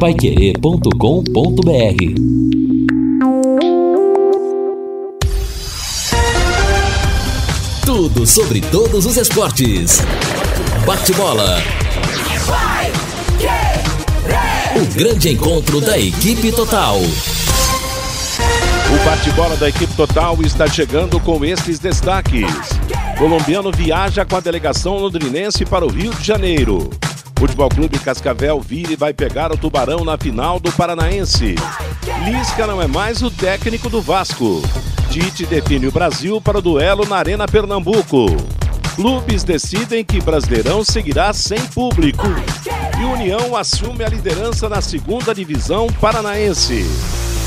paiquerê.com.br Tudo sobre todos os esportes. Bate-bola. O grande encontro da equipe total. O bate-bola da equipe total está chegando com estes destaques. Colombiano viaja com a delegação londrinense para o Rio de Janeiro. Futebol Clube Cascavel vira e vai pegar o Tubarão na final do Paranaense. Lisca não é mais o técnico do Vasco. Tite define o Brasil para o duelo na Arena Pernambuco. Clubes decidem que Brasileirão seguirá sem público. E União assume a liderança na segunda divisão paranaense.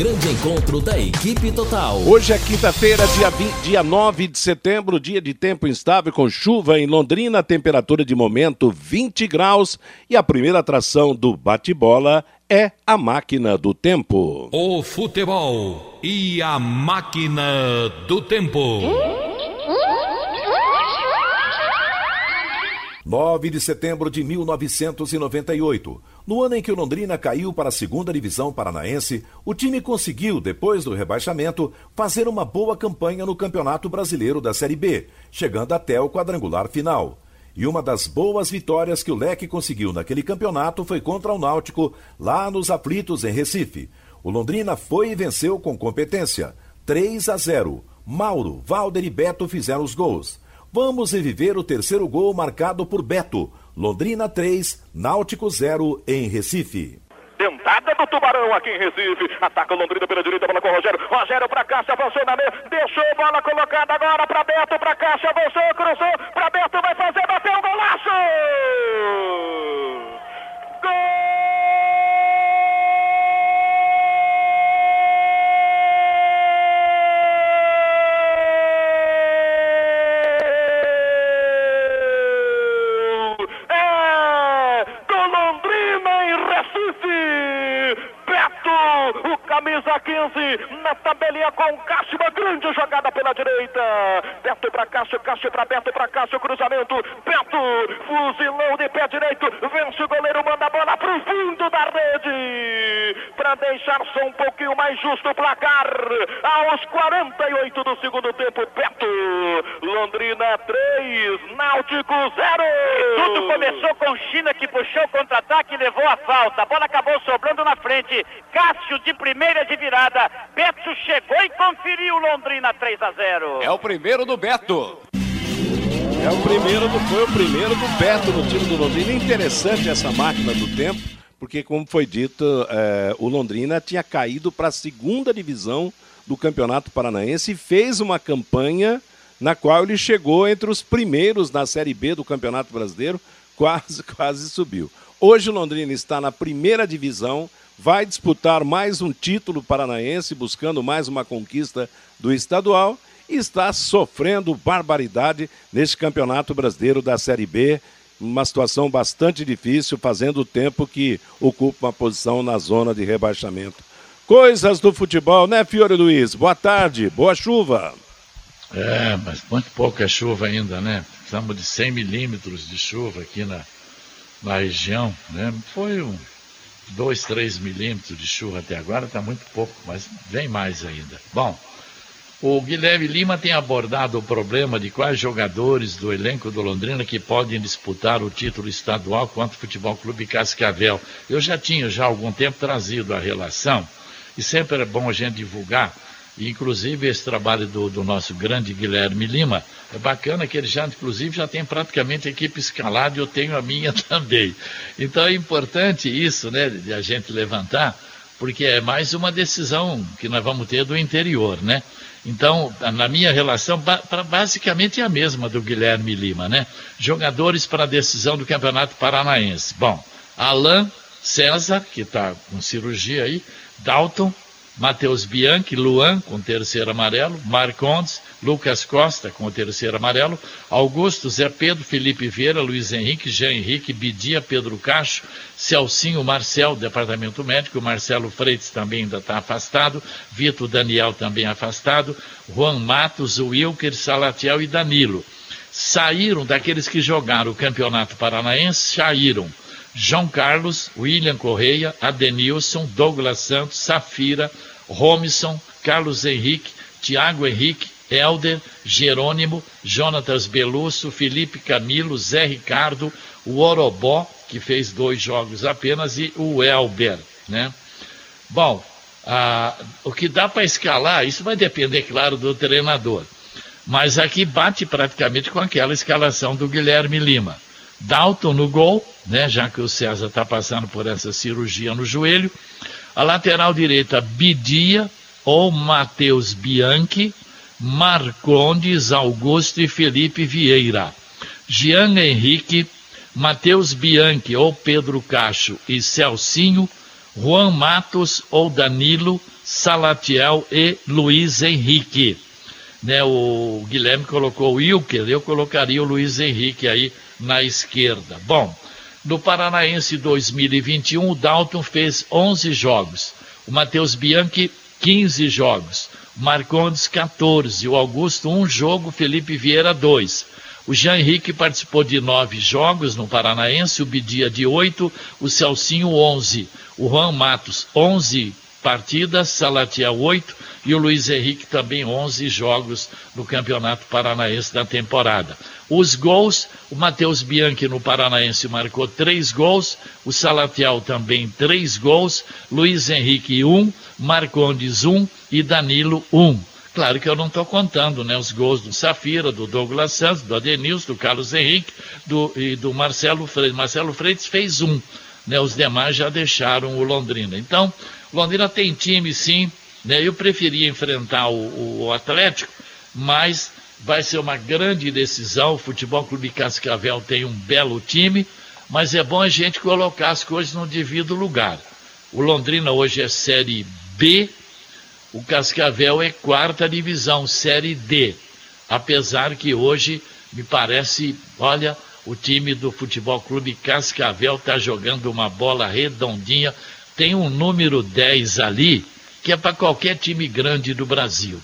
Grande encontro da equipe total. Hoje é quinta-feira, dia, 20, dia 9 de setembro, dia de tempo instável com chuva em Londrina, temperatura de momento 20 graus e a primeira atração do bate-bola é a máquina do tempo. O futebol e a máquina do tempo. 9 de setembro de 1998. No ano em que o Londrina caiu para a segunda divisão paranaense, o time conseguiu, depois do rebaixamento, fazer uma boa campanha no Campeonato Brasileiro da Série B, chegando até o quadrangular final. E uma das boas vitórias que o Leque conseguiu naquele campeonato foi contra o Náutico, lá nos aflitos em Recife. O Londrina foi e venceu com competência. 3 a 0. Mauro, Valder e Beto fizeram os gols. Vamos reviver o terceiro gol marcado por Beto. Londrina 3, Náutico 0 em Recife. Tentada do Tubarão aqui em Recife. Ataca o Londrina pela direita, bola com o Rogério. Rogério para Caixa, avançou na meia. Deixou bola colocada agora para Beto, para Caixa, avançou, cruzou. Para Beto, vai fazer, bateu o golaço! camisa Wilson. Na tabelinha com Cássio, uma grande jogada pela direita. Beto para Cássio, Cássio para Beto, para Cássio, cruzamento. Beto, fuzilou de pé direito, vence o goleiro, manda a bola pro fundo da rede. Para deixar só um pouquinho mais justo o placar. Aos 48 do segundo tempo, Beto. Londrina 3, Náutico 0. Tudo começou com China que puxou o contra-ataque e levou a falta. A bola acabou sobrando na frente. Cássio de primeira de virada. Beto chegou e conferiu Londrina 3 a 0. É o primeiro do Beto. É o primeiro do, foi o primeiro do Beto no time do Londrina. Interessante essa máquina do tempo, porque como foi dito, é, o Londrina tinha caído para a segunda divisão do Campeonato Paranaense e fez uma campanha na qual ele chegou entre os primeiros na Série B do Campeonato Brasileiro, quase, quase subiu. Hoje o Londrina está na primeira divisão, vai disputar mais um título paranaense, buscando mais uma conquista do estadual e está sofrendo barbaridade neste Campeonato Brasileiro da Série B. Uma situação bastante difícil, fazendo o tempo que ocupa uma posição na zona de rebaixamento. Coisas do futebol, né, Fiore Luiz? Boa tarde, boa chuva. É, mas muito pouca chuva ainda, né? Precisamos de 100 milímetros de chuva aqui na, na região, né? Foi um 2, 3 milímetros de chuva até agora, está muito pouco, mas vem mais ainda. Bom, o Guilherme Lima tem abordado o problema de quais jogadores do elenco do Londrina que podem disputar o título estadual contra o Futebol Clube Cascavel. Eu já tinha já há algum tempo trazido a relação, e sempre é bom a gente divulgar inclusive, esse trabalho do, do, nosso grande Guilherme Lima, é bacana que ele já, inclusive, já tem praticamente a equipe escalada e eu tenho a minha também. Então é importante isso, né, de a gente levantar, porque é mais uma decisão que nós vamos ter do interior, né? Então, na minha relação, basicamente é a mesma do Guilherme Lima, né? Jogadores para a decisão do Campeonato Paranaense. Bom, Alain César, que está com cirurgia aí, Dalton, Matheus Bianchi, Luan com terceiro amarelo, Marcondes, Lucas Costa com o terceiro amarelo, Augusto, Zé Pedro, Felipe Vieira, Luiz Henrique, Jean Henrique, Bidia, Pedro Cacho, Celcinho, Marcel, Departamento Médico, Marcelo Freitas também ainda está afastado, Vitor Daniel também afastado, Juan Matos, Wilker, Salatiel e Danilo. Saíram daqueles que jogaram o Campeonato Paranaense, saíram João Carlos, William Correia, Adenilson, Douglas Santos, Safira, Romison, Carlos Henrique, Tiago Henrique, Helder, Jerônimo, Jonatas Belusso, Felipe Camilo, Zé Ricardo, o Orobó, que fez dois jogos apenas, e o Elber, né? Bom, ah, o que dá para escalar, isso vai depender, claro, do treinador. Mas aqui bate praticamente com aquela escalação do Guilherme Lima. Dalton no gol, né, já que o César está passando por essa cirurgia no joelho. A lateral direita, Bidia ou Matheus Bianchi, Marcondes, Augusto e Felipe Vieira. Jean Henrique, Matheus Bianchi ou Pedro Cacho e Celcinho, Juan Matos ou Danilo, Salatiel e Luiz Henrique. Né, o Guilherme colocou o Wilker, eu colocaria o Luiz Henrique aí na esquerda. Bom, no Paranaense 2021, o Dalton fez 11 jogos, o Matheus Bianchi 15 jogos, o Marcondes 14, o Augusto um jogo, Felipe Vieira dois. O Jean Henrique participou de nove jogos no Paranaense, o Bidia de oito, o Celcinho onze, o Juan Matos onze partidas, Salatiel oito e o Luiz Henrique também 11 jogos no Campeonato Paranaense da temporada. Os gols, o Matheus Bianchi no Paranaense marcou três gols, o Salatiel também três gols, Luiz Henrique um, Marcondes um e Danilo um. Claro que eu não estou contando né, os gols do Safira, do Douglas Santos, do Adenilson, do Carlos Henrique do, e do Marcelo Freitas. Marcelo Freitas fez um, né, os demais já deixaram o Londrina. Então, Londrina tem time sim, né, eu preferia enfrentar o, o Atlético, mas vai ser uma grande decisão. O Futebol Clube Cascavel tem um belo time, mas é bom a gente colocar as coisas no devido lugar. O Londrina hoje é Série B, o Cascavel é quarta divisão, Série D. Apesar que hoje me parece, olha, o time do Futebol Clube Cascavel está jogando uma bola redondinha. Tem um número 10 ali, que é para qualquer time grande do Brasil.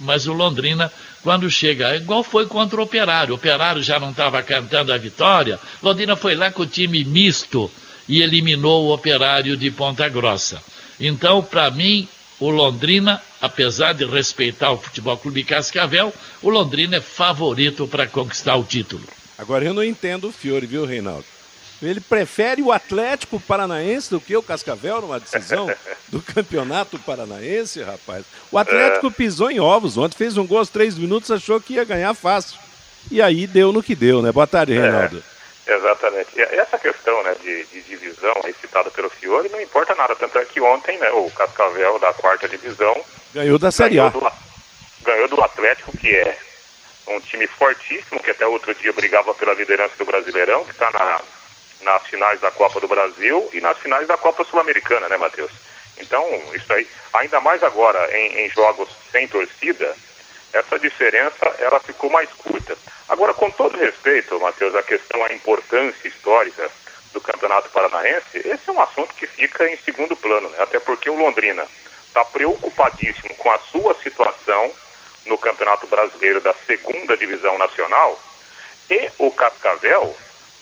Mas o Londrina, quando chega, igual foi contra o Operário. O Operário já não estava cantando a vitória. Londrina foi lá com o time misto e eliminou o Operário de Ponta Grossa. Então, para mim, o Londrina, apesar de respeitar o Futebol Clube Cascavel, o Londrina é favorito para conquistar o título. Agora eu não entendo o Fiore, viu, Reinaldo? Ele prefere o Atlético Paranaense do que o Cascavel numa decisão do Campeonato Paranaense, rapaz. O Atlético é. pisou em ovos ontem, fez um gol aos três minutos, achou que ia ganhar fácil. E aí deu no que deu, né? Boa tarde, é, Reinaldo. É, exatamente. E essa questão né, de, de divisão aí citada pelo Fiore não importa nada. Tanto é que ontem né, o Cascavel da quarta divisão ganhou da Série A. Do, ganhou do Atlético, que é um time fortíssimo, que até outro dia brigava pela liderança do Brasileirão, que está na nas finais da Copa do Brasil e nas finais da Copa Sul-Americana, né, Matheus? Então, isso aí, ainda mais agora em, em, jogos sem torcida, essa diferença ela ficou mais curta. Agora, com todo respeito, Matheus, a questão, a importância histórica do Campeonato Paranaense, esse é um assunto que fica em segundo plano, né? até porque o Londrina está preocupadíssimo com a sua situação no Campeonato Brasileiro da segunda divisão nacional e o Cascavel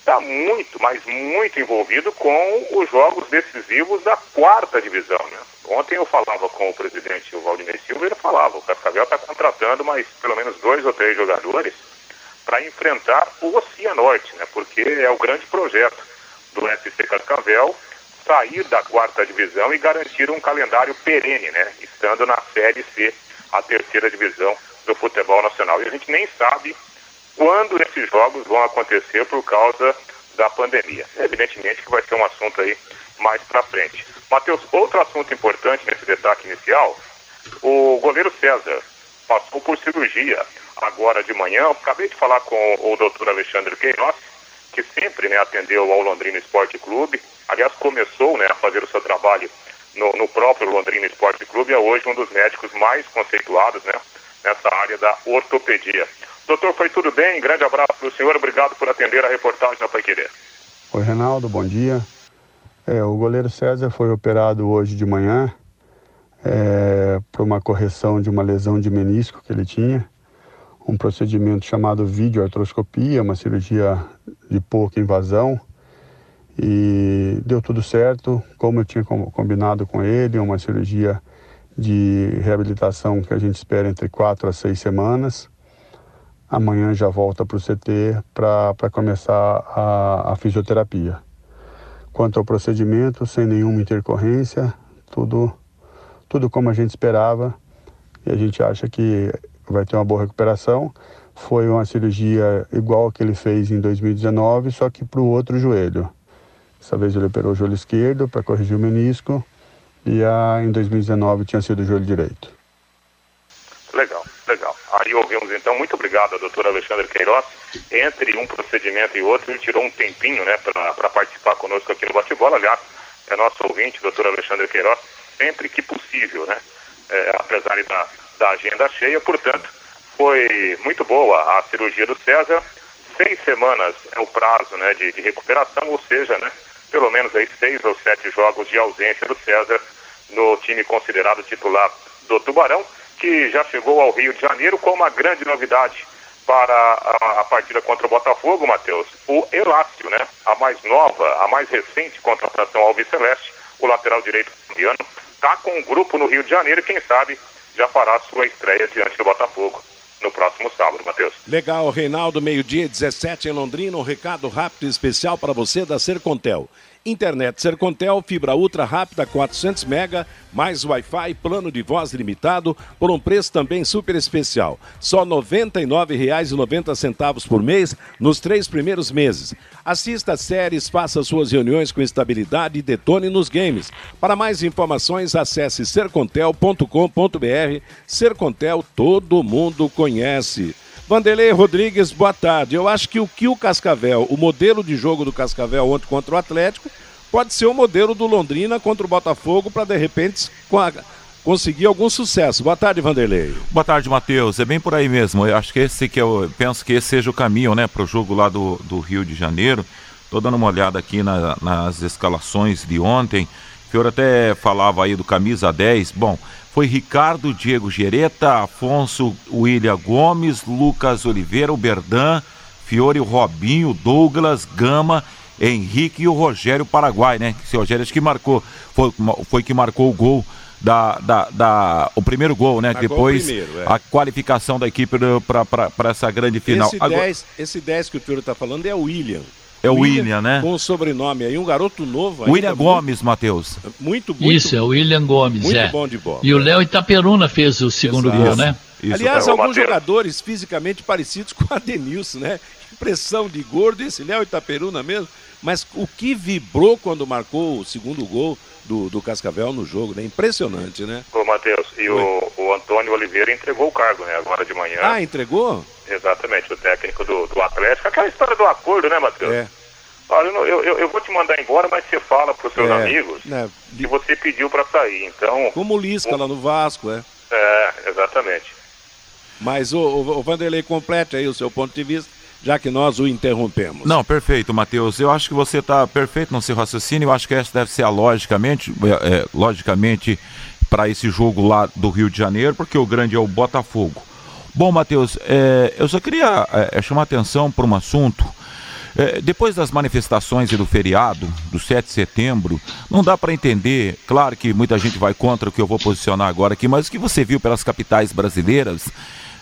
está muito, mas muito envolvido com os jogos decisivos da quarta divisão. Né? Ontem eu falava com o presidente o Valdemir Silva e ele falava, o Cascavel está contratando mais pelo menos dois ou três jogadores para enfrentar o Oceanorte, né? porque é o grande projeto do SC Cascavel sair da quarta divisão e garantir um calendário perene, né? estando na Série C, a terceira divisão do futebol nacional. E a gente nem sabe quando esses jogos vão acontecer por causa da pandemia. Evidentemente que vai ser um assunto aí mais para frente. Matheus, outro assunto importante nesse destaque inicial, o goleiro César passou por cirurgia agora de manhã. acabei de falar com o doutor Alexandre Queiroz, que sempre né, atendeu ao Londrina Esporte Clube. Aliás, começou né, a fazer o seu trabalho no, no próprio Londrina Esporte Clube, é hoje um dos médicos mais conceituados né, nessa área da ortopedia. Doutor, foi tudo bem? Grande abraço para o senhor, obrigado por atender a reportagem da Paiquerê. Oi, Reinaldo, bom dia. É, o goleiro César foi operado hoje de manhã é, por uma correção de uma lesão de menisco que ele tinha, um procedimento chamado videoartroscopia, uma cirurgia de pouca invasão, e deu tudo certo, como eu tinha combinado com ele, uma cirurgia de reabilitação que a gente espera entre quatro a seis semanas. Amanhã já volta para o CT para começar a, a fisioterapia. Quanto ao procedimento, sem nenhuma intercorrência, tudo, tudo como a gente esperava e a gente acha que vai ter uma boa recuperação. Foi uma cirurgia igual a que ele fez em 2019, só que para o outro joelho. Dessa vez ele operou o joelho esquerdo para corrigir o menisco e a, em 2019 tinha sido o joelho direito. Legal, legal. Aí ouvimos então, muito obrigado, doutor Alexandre Queiroz. Entre um procedimento e outro, ele tirou um tempinho né, para participar conosco aqui no Bate-Bola. Aliás, é nosso ouvinte, doutor Alexandre Queiroz, sempre que possível, né? É, apesar da, da agenda cheia, portanto, foi muito boa a cirurgia do César. Seis semanas é o prazo né, de, de recuperação, ou seja, né, pelo menos aí seis ou sete jogos de ausência do César no time considerado titular do Tubarão, que já chegou ao Rio de Janeiro com uma grande novidade para a, a partida contra o Botafogo, Matheus. O Elácio, né? A mais nova, a mais recente contratação ao Celeste, o lateral direito colombiano, está com um grupo no Rio de Janeiro e quem sabe já fará sua estreia diante do Botafogo no próximo sábado, Matheus. Legal, Reinaldo, meio-dia 17 em Londrina, um recado rápido e especial para você da Sercontel. Internet Sercontel, fibra ultra rápida 400 mega, mais Wi-Fi, plano de voz limitado, por um preço também super especial. Só R$ 99,90 por mês nos três primeiros meses. Assista séries, faça suas reuniões com estabilidade e detone nos games. Para mais informações, acesse sercontel.com.br. Sercontel todo mundo conhece. Vanderlei Rodrigues, boa tarde. Eu acho que o que o Cascavel, o modelo de jogo do Cascavel ontem contra o Atlético, pode ser o modelo do Londrina contra o Botafogo para de repente conseguir algum sucesso. Boa tarde, Vanderlei. Boa tarde, Matheus. É bem por aí mesmo. Eu acho que esse que eu penso que esse seja o caminho, né, para o jogo lá do, do Rio de Janeiro. Tô dando uma olhada aqui na, nas escalações de ontem. Senhor até falava aí do camisa 10. Bom, foi Ricardo Diego Gereta, Afonso William Gomes, Lucas Oliveira, o Berdan, Fiore Robinho, Douglas, Gama, Henrique e o Rogério Paraguai, né? Esse Rogério acho que marcou, foi, foi que marcou o gol da, da, da, o primeiro gol, né? Marcou Depois primeiro, é. a qualificação da equipe para essa grande final. Esse 10 Agora... esse dez que o senhor está falando é o William. É o William, William, né? Com o sobrenome aí, um garoto novo. William Gomes, Matheus. Muito, muito. Isso, é o William Gomes, muito é. bom de bola. E o Léo Itaperuna fez o segundo Exato. gol, né? Isso. Aliás, é, alguns jogadores fisicamente parecidos com a Denilson, né? Impressão de gordo, esse Léo Itaperuna mesmo. Mas o que vibrou quando marcou o segundo gol do, do Cascavel no jogo, né? Impressionante, né? Ô, Matheus, e o, o, Antônio Oliveira entregou o cargo, né? Agora de manhã. Ah, entregou? Exatamente, o técnico do, do Atlético. Aquela história do acordo, né, Matheus? É. Olha, eu, eu, eu, vou te mandar embora, mas você fala para os seus é, amigos né, que você pediu para sair. Então. Como o Lisca o... lá no Vasco, é. É, exatamente. Mas o, o, o Vanderlei complete aí o seu ponto de vista, já que nós o interrompemos. Não, perfeito, Matheus. Eu acho que você está perfeito no seu raciocínio. Eu acho que essa deve ser a logicamente, é, é logicamente, para esse jogo lá do Rio de Janeiro, porque o grande é o Botafogo. Bom, Matheus, é, eu só queria é, chamar atenção para um assunto é, depois das manifestações e do feriado, do 7 de setembro, não dá para entender, claro que muita gente vai contra o que eu vou posicionar agora aqui, mas o que você viu pelas capitais brasileiras,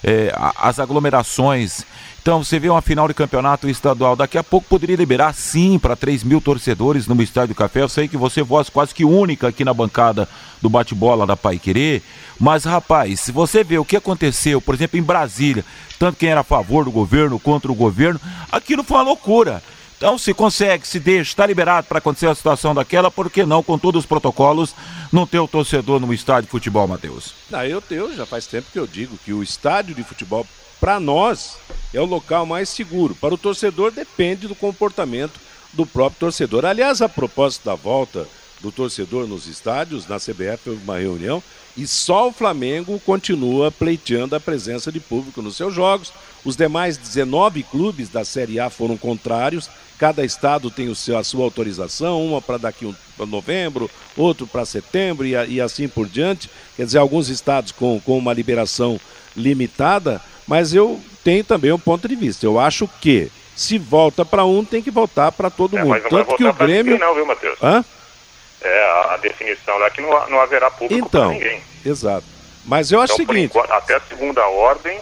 é, as aglomerações. Então, você vê uma final de campeonato estadual, daqui a pouco poderia liberar sim para 3 mil torcedores no Estádio Café. Eu sei que você é voz quase que única aqui na bancada do bate-bola da Pai Querer, mas rapaz, se você vê o que aconteceu, por exemplo, em Brasília, tanto quem era a favor do governo contra o governo, aquilo foi uma loucura. Então, se consegue, se deixa, está liberado para acontecer a situação daquela, por que não, com todos os protocolos, não ter o torcedor no estádio de futebol, Matheus? Não, eu tenho, já faz tempo que eu digo que o estádio de futebol, para nós, é o local mais seguro. Para o torcedor, depende do comportamento do próprio torcedor. Aliás, a propósito da volta do torcedor nos estádios, na CBF houve uma reunião e só o Flamengo continua pleiteando a presença de público nos seus jogos. Os demais 19 clubes da Série A foram contrários. Cada estado tem o seu, a sua autorização, uma para daqui um, novembro, outro para setembro e, e, assim por diante. Quer dizer, alguns estados com, com uma liberação limitada, mas eu tenho também um ponto de vista. Eu acho que se volta para um, tem que voltar para todo é, mundo. Tanto que o Grêmio. Não, viu, Matheus? Hã? É, a, a definição lá é que não, não haverá público então, para ninguém. Exato. Mas eu acho então, o seguinte. Enquanto, até a segunda ordem,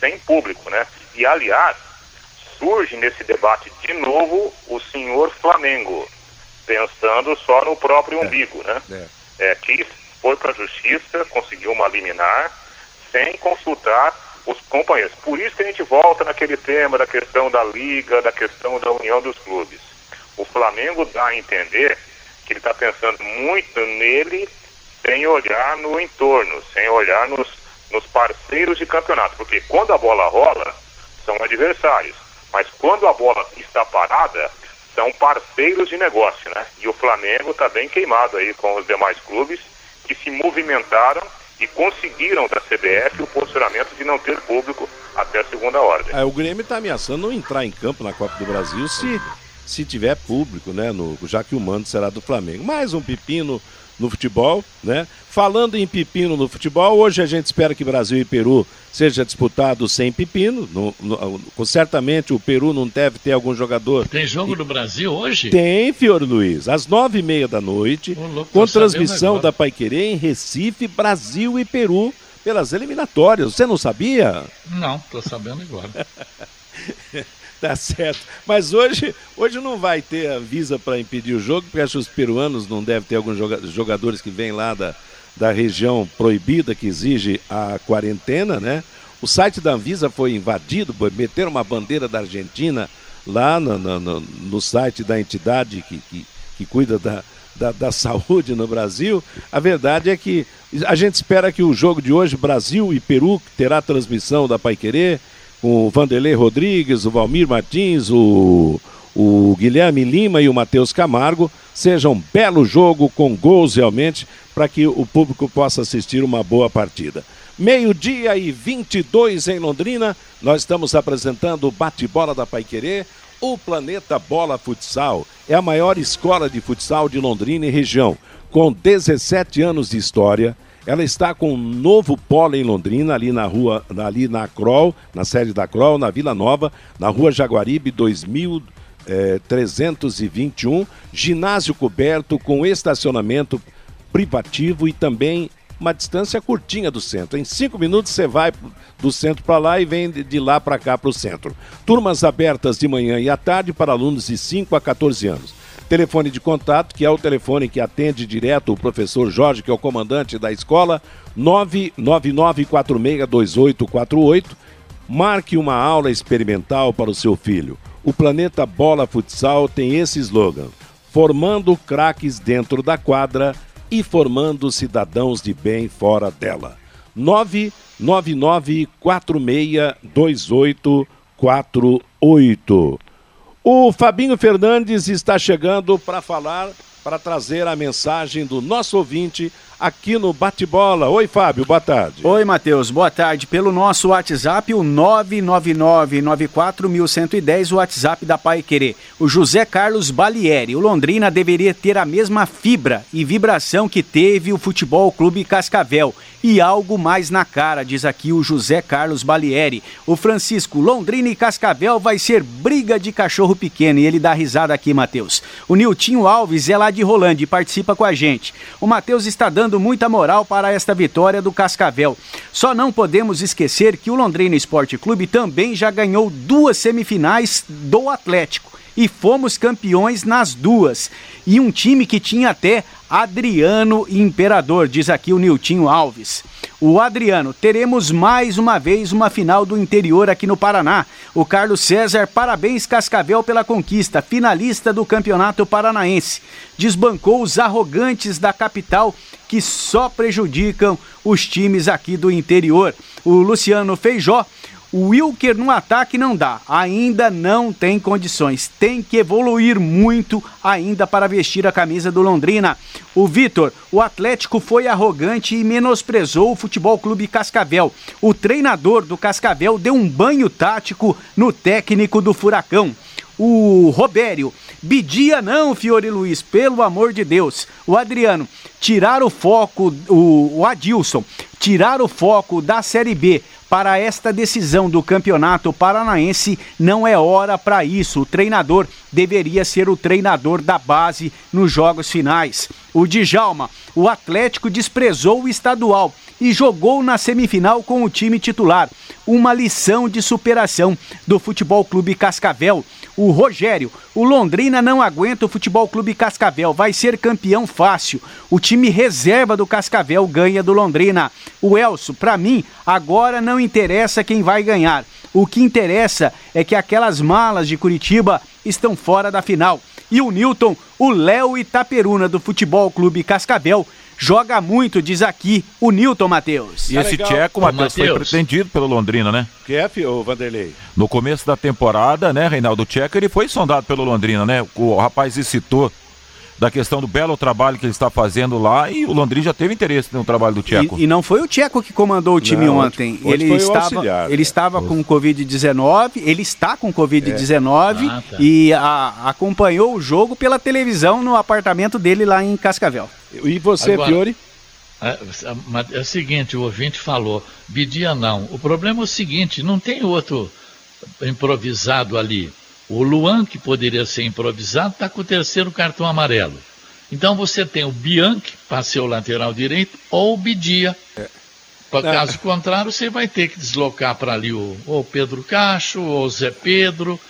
sem público, né? E aliás, surge nesse debate de novo o senhor Flamengo, pensando só no próprio é. umbigo, né? É. é que foi para a justiça, conseguiu uma liminar, sem consultar os companheiros. Por isso que a gente volta naquele tema da questão da liga, da questão da união dos clubes. O Flamengo dá a entender que ele está pensando muito nele sem olhar no entorno, sem olhar nos, nos parceiros de campeonato. Porque quando a bola rola, são adversários. Mas quando a bola está parada, são parceiros de negócio, né? E o Flamengo está bem queimado aí com os demais clubes que se movimentaram e conseguiram da CBF o posicionamento de não ter público até a segunda ordem. É, o Grêmio está ameaçando não entrar em campo na Copa do Brasil se, se tiver público, né? No, já que o mando será do Flamengo. Mais um pepino no futebol, né? Falando em pepino no futebol, hoje a gente espera que Brasil e Peru seja disputado sem pepino. No, no, certamente o Peru não deve ter algum jogador. Tem jogo do Brasil hoje? Tem, Fiore Luiz. Às nove e meia da noite, com transmissão da Paiquerê em Recife, Brasil e Peru pelas eliminatórias. Você não sabia? Não, estou sabendo agora. Tá certo. Mas hoje, hoje não vai ter a visa para impedir o jogo, porque acho que os peruanos não devem ter alguns jogadores que vêm lá da, da região proibida que exige a quarentena, né? O site da Anvisa foi invadido, meteram uma bandeira da Argentina lá no, no, no site da entidade que, que, que cuida da, da, da, saúde no Brasil. A verdade é que a gente espera que o jogo de hoje, Brasil e Peru, que terá transmissão da Paiquerê, com o Vanderlei Rodrigues, o Valmir Martins, o, o Guilherme Lima e o Matheus Camargo, seja um belo jogo com gols realmente, para que o público possa assistir uma boa partida. Meio-dia e 22 em Londrina, nós estamos apresentando o bate-bola da Paiquerê, o Planeta Bola Futsal. É a maior escola de futsal de Londrina e região, com 17 anos de história ela está com um novo polo em Londrina, ali na rua, ali na Crol, na sede da Crol, na Vila Nova, na rua Jaguaribe 2321, eh, ginásio coberto com estacionamento privativo e também uma distância curtinha do centro. Em cinco minutos você vai do centro para lá e vem de lá para cá para o centro. Turmas abertas de manhã e à tarde para alunos de 5 a 14 anos. Telefone de contato, que é o telefone que atende direto o professor Jorge, que é o comandante da escola, 999462848. Marque uma aula experimental para o seu filho. O Planeta Bola Futsal tem esse slogan: formando craques dentro da quadra e formando cidadãos de bem fora dela. 999462848. O Fabinho Fernandes está chegando para falar, para trazer a mensagem do nosso ouvinte aqui no Bate-Bola. Oi, Fábio, boa tarde. Oi, Matheus, boa tarde. Pelo nosso WhatsApp, o 999-94110, o WhatsApp da Pai Querer. O José Carlos Balieri. O Londrina deveria ter a mesma fibra e vibração que teve o Futebol Clube Cascavel. E algo mais na cara, diz aqui o José Carlos Balieri. O Francisco, Londrina e Cascavel vai ser briga de cachorro pequeno. E ele dá risada aqui, Matheus. O Niltinho Alves é lá de Rolândia e participa com a gente. O Matheus está dando muita moral para esta vitória do Cascavel. Só não podemos esquecer que o Londrina Esporte Clube também já ganhou duas semifinais do Atlético e fomos campeões nas duas. E um time que tinha até Adriano Imperador, diz aqui o Niltinho Alves. O Adriano, teremos mais uma vez uma final do interior aqui no Paraná. O Carlos César, parabéns Cascavel pela conquista, finalista do Campeonato Paranaense. Desbancou os arrogantes da capital que só prejudicam os times aqui do interior. O Luciano Feijó O Wilker no ataque não dá, ainda não tem condições, tem que evoluir muito ainda para vestir a camisa do Londrina. O Vitor, o Atlético foi arrogante e menosprezou o Futebol Clube Cascavel. O treinador do Cascavel deu um banho tático no técnico do Furacão o Robério. Bidia não, Fiore Luiz, pelo amor de Deus. O Adriano, tirar o foco, o, o Adilson, tirar o foco da Série B para esta decisão do Campeonato Paranaense não é hora para isso. O treinador deveria ser o treinador da base nos jogos finais. O Djalma, o Atlético desprezou o estadual e jogou na semifinal com o time titular. Uma lição de superação do Futebol Clube Cascavel. O Rogério, o Londrina não aguenta o Futebol Clube Cascavel, vai ser campeão fácil. O time reserva do Cascavel ganha do Londrina. O Elso, para mim, agora não interessa quem vai ganhar. O que interessa é que aquelas malas de Curitiba estão fora da final. E o Newton, o Léo Itaperuna do Futebol Clube Cascavel, joga muito, diz aqui o Newton Matheus. E esse tcheco, Matheus, foi pretendido pelo Londrina, né? Que é, o Vanderlei? No começo da temporada, né, Reinaldo Tcheco, ele foi sondado pelo Londrina, né? O rapaz citou da questão do belo trabalho que ele está fazendo lá e o Londrina já teve interesse no trabalho do Tcheco. E, e não foi o Tcheco que comandou o time não, ontem. Ele estava, ele estava com Covid-19, ele está com Covid-19 é. ah, tá. e a, acompanhou o jogo pela televisão no apartamento dele lá em Cascavel. E você, Agora, Fiore? É, é, o seguinte, o ouvinte falou, Bidia não. O problema é o seguinte, não tem outro improvisado ali. O Luan, que poderia ser improvisado, está com o terceiro cartão amarelo. Então você tem o Bianchi, para ser o lateral direito, ou o Bidia. É. Caso contrário, você vai ter que deslocar para ali o, o Pedro Cacho, ou o Zé Pedro,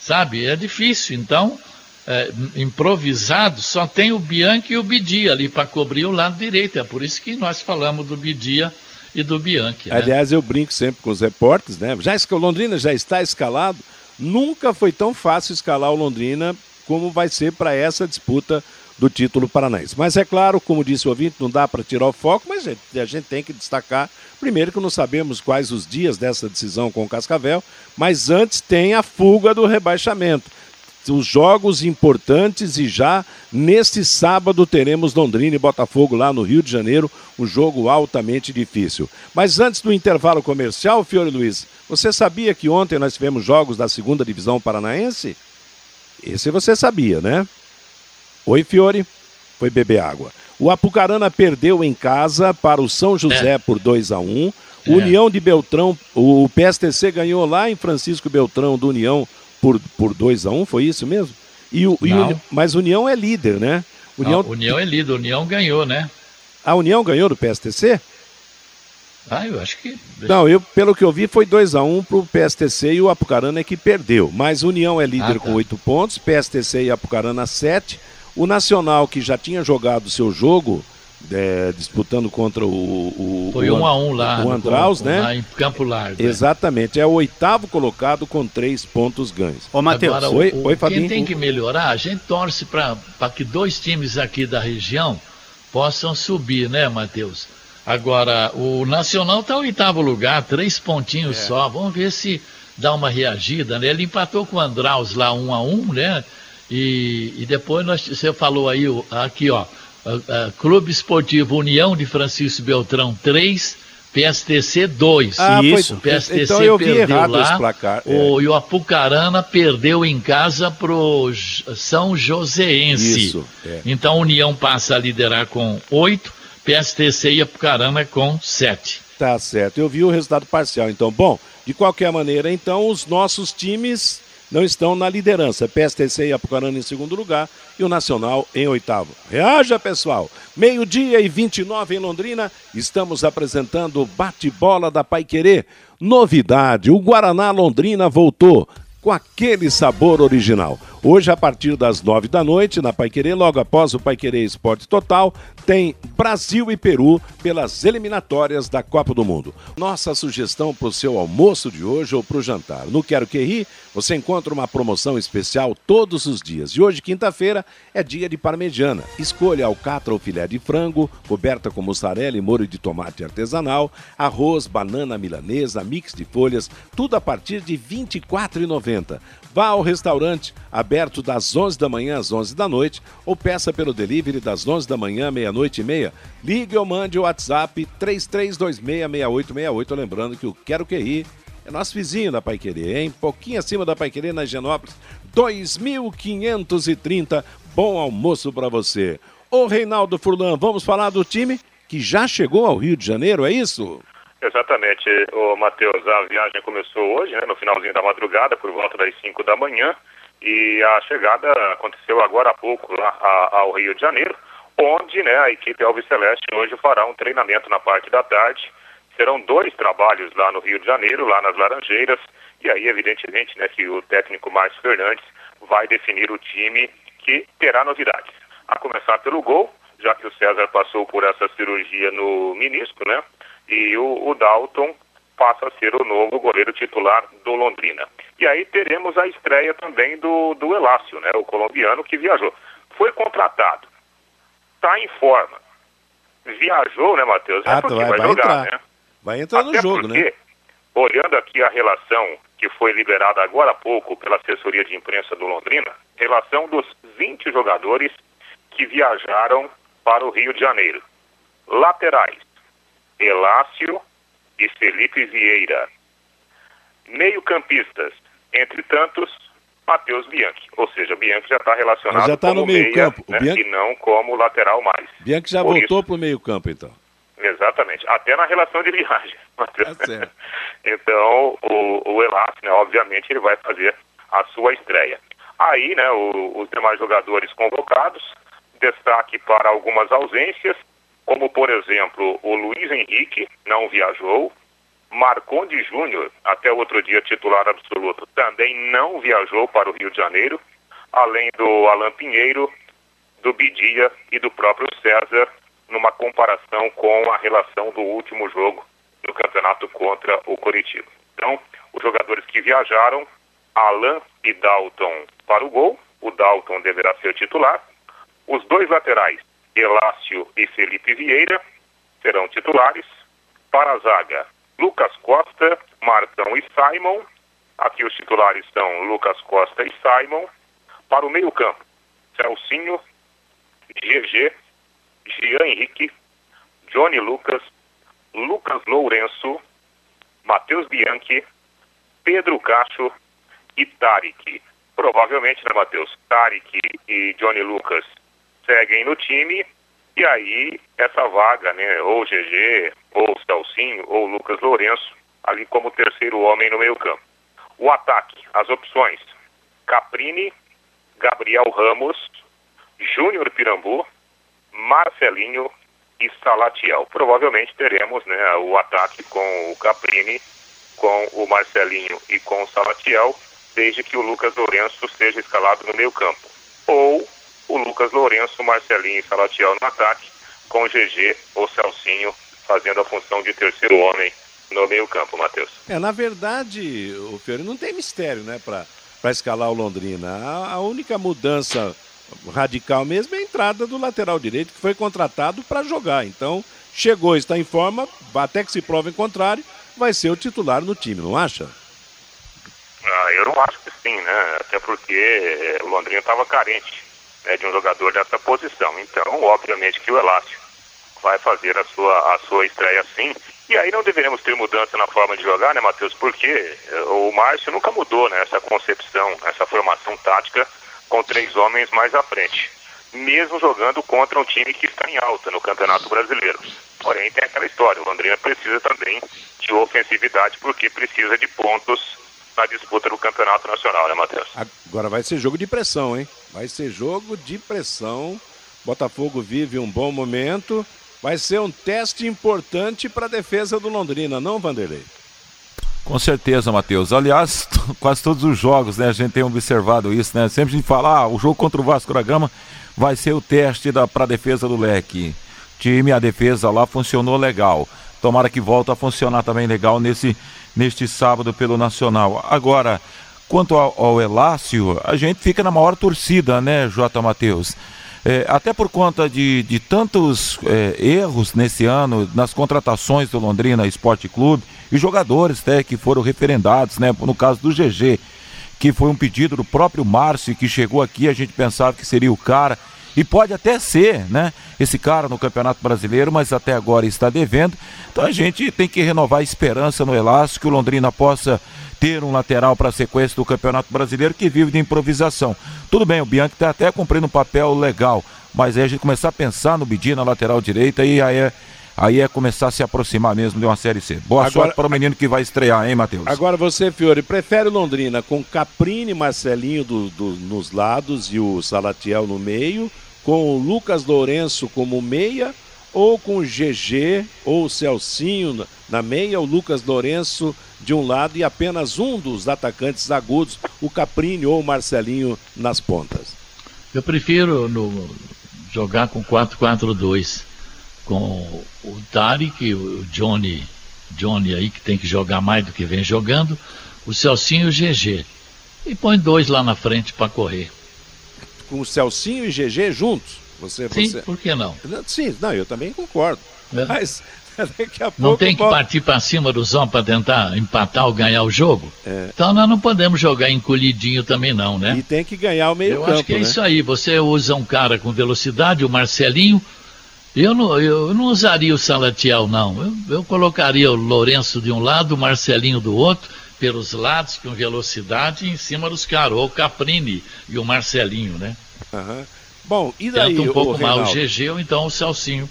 sabe? É difícil. Então, é, improvisado, só tem o Bianchi e o Bidia ali para cobrir o lado direito. É por isso que nós falamos do Bidia e do Bianchi. Né? Aliás, eu brinco sempre com os repórteres, né? Já, o Londrina já está escalado Nunca foi tão fácil escalar o Londrina como vai ser para essa disputa do título paranaense. Mas é claro, como disse o ouvinte, não dá para tirar o foco, mas a gente tem que destacar, primeiro que não sabemos quais os dias dessa decisão com o Cascavel, mas antes tem a fuga do rebaixamento os jogos importantes e já neste sábado teremos Londrina e Botafogo lá no Rio de Janeiro, um jogo altamente difícil. Mas antes do intervalo comercial, Fiore Luiz, você sabia que ontem nós tivemos jogos da segunda divisão paranaense? Esse você sabia, né? Oi, Fiore. Foi beber água. O Apucarana perdeu em casa para o São José é. por 2 a 1 um. É. União de Beltrão, o PSTC ganhou lá em Francisco Beltrão do União por, por 2 a 1 um, foi isso mesmo? E o, e o, mas União é líder, né? União... Não, União é líder, União ganhou, né? A União ganhou do PSTC? Ah, eu acho que. Não, eu, pelo que eu vi, foi 2x1 um pro PSTC e o Apucarana é que perdeu. Mas União é líder ah, tá. com 8 pontos, PSTC e Apucarana 7. O Nacional, que já tinha jogado seu jogo, é, disputando contra o, o foi um a um lá o Andraus, né? Lá em Campo Largo. É. Exatamente, é o oitavo colocado com três pontos ganhos. Ô Matheus, oi, o, oi Fabinho. Quem tem que melhorar, a gente torce para que dois times aqui da região possam subir, né, Matheus? Agora, o Nacional está em oitavo lugar, três pontinhos é. só. Vamos ver se dá uma reagida, né? Ele empatou com o Andraus lá um a um, né? E, e depois nós, você falou aí, aqui, ó uh, Clube Esportivo União de Francisco Beltrão 3, PSTC 2. Ah, Isso. Foi, PSTC então eu vi errado lá, esse placar. É. O, e o Apucarana perdeu em casa pro São Joséense. Isso. É. Então a União passa a liderar com 8, PSTC e Apucarana com 7. Tá certo. Eu vi o resultado parcial. Então, bom, de qualquer maneira, então os nossos times não estão na liderança. PSTC e Apucarana em segundo lugar e o Nacional em oitavo. Reaja, pessoal! Meio-dia e 29 em Londrina, estamos apresentando o bate-bola da Paiquerê. Novidade: o Guaraná Londrina voltou com aquele sabor original. Hoje, a partir das nove da noite, na Paiquerê, logo após o Paiquerê Esporte Total, tem Brasil e Peru pelas eliminatórias da Copa do Mundo. Nossa sugestão para o seu almoço de hoje ou para o jantar. No Quero Que Ri, você encontra uma promoção especial todos os dias. E hoje, quinta-feira, é dia de parmegiana. Escolha alcatra ou filé de frango, coberta com mussarela e molho de tomate artesanal, arroz, banana milanesa, mix de folhas, tudo a partir de R$ 24,90. Vá ao restaurante, aberto das 11 da manhã às 11 da noite, ou peça pelo delivery das 11 da manhã, meia-noite e meia. Ligue ou mande o WhatsApp 33266868, lembrando que o Quero Que Rir é nosso vizinho da Paiquerê, hein? Pouquinho acima da Paiquerê, na Higienópolis, 2530. Bom almoço para você. Ô Reinaldo Furlan, vamos falar do time que já chegou ao Rio de Janeiro, é isso? Exatamente, o Matheus, a viagem começou hoje, né, no finalzinho da madrugada, por volta das 5 da manhã, e a chegada aconteceu agora há pouco lá ao Rio de Janeiro, onde né, a equipe Alves Celeste hoje fará um treinamento na parte da tarde. Serão dois trabalhos lá no Rio de Janeiro, lá nas Laranjeiras, e aí, evidentemente, né, que o técnico Márcio Fernandes vai definir o time que terá novidades. A começar pelo gol, já que o César passou por essa cirurgia no menisco, né? E o, o Dalton passa a ser o novo goleiro titular do Londrina. E aí teremos a estreia também do, do Elácio, né, o colombiano que viajou. Foi contratado, está em forma, viajou, né, Matheus? É ah, vai, vai, vai, jogar, entrar. né? Vai entrar Até no jogo, porque, né? Olhando aqui a relação que foi liberada agora há pouco pela assessoria de imprensa do Londrina, relação dos 20 jogadores que viajaram para o Rio de Janeiro. Laterais, Elácio e Felipe Vieira. Meio-campistas, entre tantos, Matheus Bianchi. Ou seja, Bianchi já está relacionado já tá como no meio meia, campo. Né, Bianchi... e não como lateral mais. Bianchi já Por voltou para o meio campo, então. Exatamente, até na relação de viagem. Tá então, o, o Elácio, né, obviamente, ele vai fazer a sua estreia. Aí, né, o, os demais jogadores convocados, destaque para algumas ausências, como por exemplo o Luiz Henrique não viajou, Marconde Júnior, até outro dia titular absoluto, também não viajou para o Rio de Janeiro, além do Alan Pinheiro, do Bidia e do próprio César, numa comparação com a relação do último jogo do campeonato contra o Coritiba. Então, os jogadores que viajaram, Alan e Dalton para o gol, o Dalton deverá ser titular. Os dois laterais, Elácio e Felipe Vieira serão titulares. Para a zaga, Lucas Costa, Marcão e Simon. Aqui os titulares são Lucas Costa e Simon. Para o meio-campo, Celcinho, GG, Jean Henrique, Johnny Lucas, Lucas Lourenço, Matheus Bianchi, Pedro Cacho e Tarek. Provavelmente, né, Matheus? Tarek e Johnny Lucas seguem no time e aí essa vaga, né, ou GG, ou Celcinho, ou Lucas Lourenço, ali como terceiro homem no meio campo. O ataque, as opções, Caprini, Gabriel Ramos, Júnior Pirambu, Marcelinho e Salatiel. Provavelmente teremos né, o ataque com o Caprini, com o Marcelinho e com o Salatiel, desde que o Lucas Lourenço seja escalado no meio campo. Ou o Lucas Lourenço, Marcelinho e Salatiel no ataque, com o GG ou Celcinho fazendo a função de terceiro homem no meio campo, Matheus. É, na verdade, o Fiore não tem mistério, né, para escalar o Londrina. A, a, única mudança radical mesmo é a entrada do lateral direito, que foi contratado para jogar. Então, chegou, está em forma, até que se prove em contrário, vai ser o titular no time, não acha? Ah, eu não acho que sim, né? Até porque eh, o Londrina estava carente né, de um jogador dessa posição. Então, obviamente que o Elástico vai fazer a sua, a sua estreia sim. E aí não deveremos ter mudança na forma de jogar, né, Matheus? Porque eh, o Márcio nunca mudou né, essa concepção, essa formação tática com três homens mais à frente. Mesmo jogando contra um time que está em alta no Campeonato Brasileiro. Porém, tem aquela história, o Londrina precisa também de ofensividade porque precisa de pontos na disputa do Campeonato Nacional, né, Matheus? Agora vai ser jogo de pressão, hein? Vai ser jogo de pressão. Botafogo vive um bom momento. Vai ser um teste importante para a defesa do Londrina, não, Vanderlei? Com certeza, Matheus. Aliás, quase todos os jogos, né? A gente tem observado isso, né? Sempre a gente fala, ah, o jogo contra o Vasco da Gama vai ser o teste para a defesa do leque. Time, a defesa lá funcionou legal. Tomara que volte a funcionar também legal nesse, neste sábado pelo Nacional. Agora, quanto ao, ao Elácio, a gente fica na maior torcida, né, J. Matheus? É, até por conta de, de tantos é, erros nesse ano nas contratações do Londrina Esporte Clube e jogadores até que foram referendados, né? No caso do GG, que foi um pedido do próprio Márcio que chegou aqui, a gente pensava que seria o cara e pode até ser, né? Esse cara no Campeonato Brasileiro, mas até agora está devendo. Então a gente tem que renovar a esperança no Elástico, que o Londrina possa ter um lateral para a sequência do Campeonato Brasileiro que vive de improvisação. Tudo bem, o Bianchi está até cumprindo um papel legal, mas aí a gente começar a pensar no Bidi na lateral direita e aí é, aí é começar a se aproximar mesmo de uma Série C. Boa agora, sorte para o menino que vai estrear, hein, Matheus? Agora você, Fiore, prefere Londrina com Caprini, Marcelinho do, do, nos lados e o Salatiel no meio, com o Lucas Lourenço como meia ou com o GG ou o Celcinho na meia, o Lucas Lourenço de um lado e apenas um dos atacantes agudos, o Caprini ou o Marcelinho nas pontas. Eu prefiro no, jogar com 4-4-2 com o Tarek, o Johnny, Johnny aí que tem que jogar mais do que vem jogando, o Celcinho e o GG. E põe dois lá na frente para correr. Com o Celcinho e GG juntos? Você, Sim, você... por que não? Sim, não, eu também concordo. É. Mas daqui a pouco. Não tem que partir para cima do som para tentar empatar ou ganhar o jogo? É. Então nós não podemos jogar encolhidinho também, não, né? E tem que ganhar o meio eu acho que é né? isso aí. Você usa um cara com velocidade, o Marcelinho. Eu não, eu não usaria o Salatiel, não. Eu, eu colocaria o Lourenço de um lado, o Marcelinho do outro, pelos lados, com velocidade, em cima dos caras. Ou o Caprini e o Marcelinho, né? Aham. Uhum. Bom, e daí, Tenta um pouco o mais o GG ou então o Celcinho.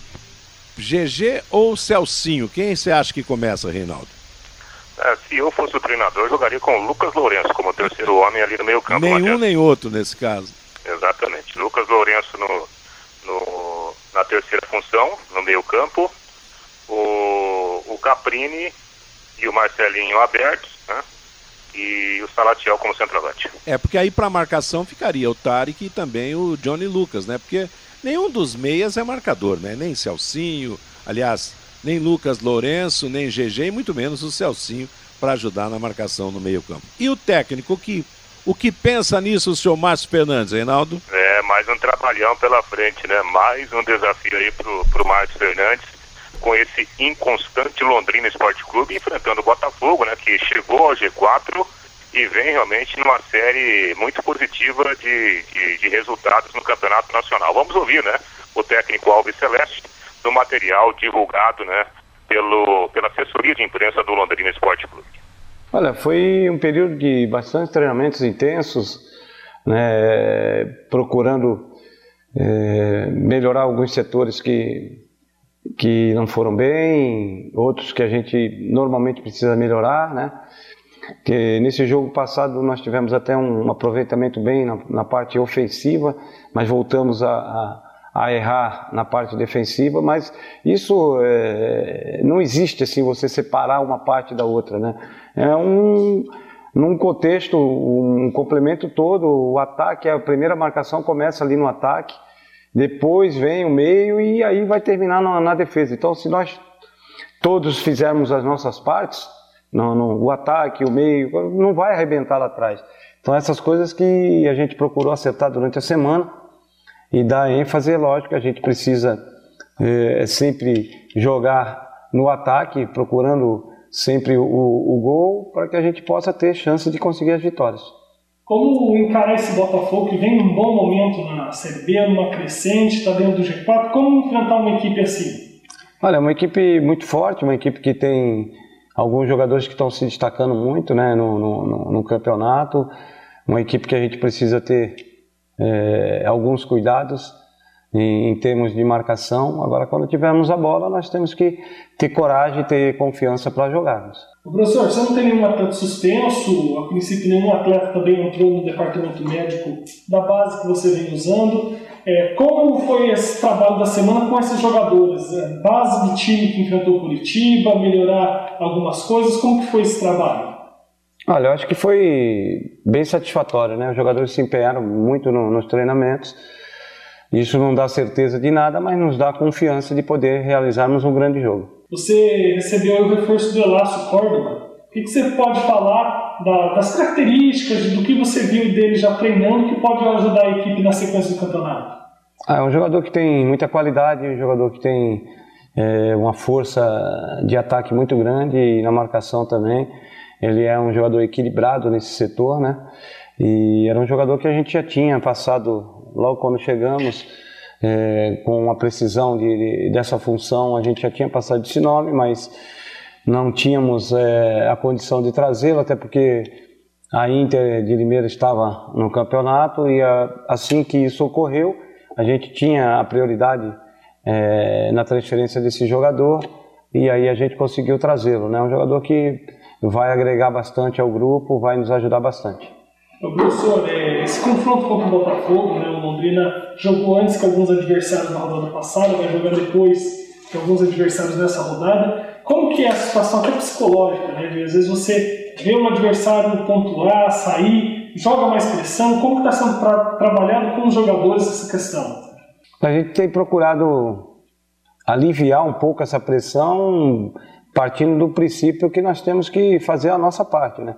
GG ou Celcinho? Quem você acha que começa, Reinaldo? É, se eu fosse o treinador, eu jogaria com o Lucas Lourenço como terceiro homem ali no meio campo. Nenhum nem outro nesse caso. Exatamente. Lucas Lourenço no, no, na terceira função, no meio campo. O, o Caprini e o Marcelinho abertos? E o Salatiel como centroavante. É, porque aí para marcação ficaria o Tarek e também o Johnny Lucas, né? Porque nenhum dos meias é marcador, né? Nem Celcinho, aliás, nem Lucas Lourenço, nem GG, e muito menos o Celcinho para ajudar na marcação no meio-campo. E o técnico, que, o que pensa nisso o senhor Márcio Fernandes, Reinaldo? É, mais um trabalhão pela frente, né? Mais um desafio aí pro, pro Márcio Fernandes com esse inconstante Londrina Esporte Clube enfrentando o Botafogo, né, que chegou ao G4 e vem realmente numa série muito positiva de, de, de, resultados no Campeonato Nacional. Vamos ouvir, né, o técnico Alves Celeste no material divulgado, né, pelo, pela assessoria de imprensa do Londrina Esporte Clube. Olha, foi um período de bastante treinamentos intensos, né, procurando é, melhorar alguns setores que que não foram bem, outros que a gente normalmente precisa melhorar, né? Que nesse jogo passado nós tivemos até um aproveitamento bem na, na parte ofensiva, mas voltamos a, a, a, errar na parte defensiva. Mas isso é, não existe assim você separar uma parte da outra, né? É um num contexto, um complemento todo. O ataque, a primeira marcação começa ali no ataque depois vem o meio e aí vai terminar na, na defesa. Então, se nós todos fizermos as nossas partes, no, o ataque, o meio, não vai arrebentar lá atrás. Então, essas coisas que a gente procurou acertar durante a semana e dar ênfase, lógico, a gente precisa é, sempre jogar no ataque, procurando sempre o, o gol, para que a gente possa ter chance de conseguir as vitórias. Como encarar esse Botafogo que vem num bom momento na Série B, numa crescente, está dentro do G4? Como enfrentar uma equipe assim? Olha, uma equipe muito forte, uma equipe que tem alguns jogadores que estão se destacando muito né, no, no, no campeonato, uma equipe que a gente precisa ter é, alguns cuidados em, em, termos de marcação. Agora, quando tivermos a bola, nós temos que ter coragem e ter confiança para jogarmos. Professor, você não tem nenhum atleta suspenso, a princípio nenhum atleta também entrou no departamento médico da base que você vem usando. É, como foi esse trabalho da semana com esses jogadores? É, base do time que enfrentou Curitiba, melhorar algumas coisas, como que foi esse trabalho? Olha, eu acho que foi bem satisfatório, né? Os jogadores se empenharam muito no, nos treinamentos. Isso não dá certeza de nada, mas nos dá confiança de poder realizarmos um grande jogo. Você recebeu o reforço do Elácio Córdoba. O que, você pode falar da, das características, do que você viu dele já treinando, que pode ajudar a equipe na sequência do campeonato? Ah, é um jogador que tem muita qualidade, um jogador que tem é, uma força de ataque muito grande e na marcação também. Ele é um jogador equilibrado nesse setor, né? E era um jogador que a gente já tinha passado logo quando chegamos é, com a precisão de, de, dessa função, a gente já tinha passado esse nome, mas não tínhamos é, a condição de trazê-lo, até porque a Inter de Limeira estava no campeonato e a, assim que isso ocorreu, a gente tinha a prioridade é, na transferência desse jogador e aí a gente conseguiu trazê-lo. Né? Um jogador que vai agregar bastante ao grupo, vai nos ajudar bastante. Professor, é, esse confronto contra o Botafogo, né, o Londrina jogou antes que alguns adversários na rodada passada, vai jogar depois que alguns adversários nessa rodada. Como que é a situação até psicológica, né? Às vezes você vê um adversário pontuar, sair, joga mais pressão. Como está sendo tra trabalhado com os jogadores essa questão? A gente tem procurado aliviar um pouco essa pressão, partindo do princípio que nós temos que fazer a nossa parte, né?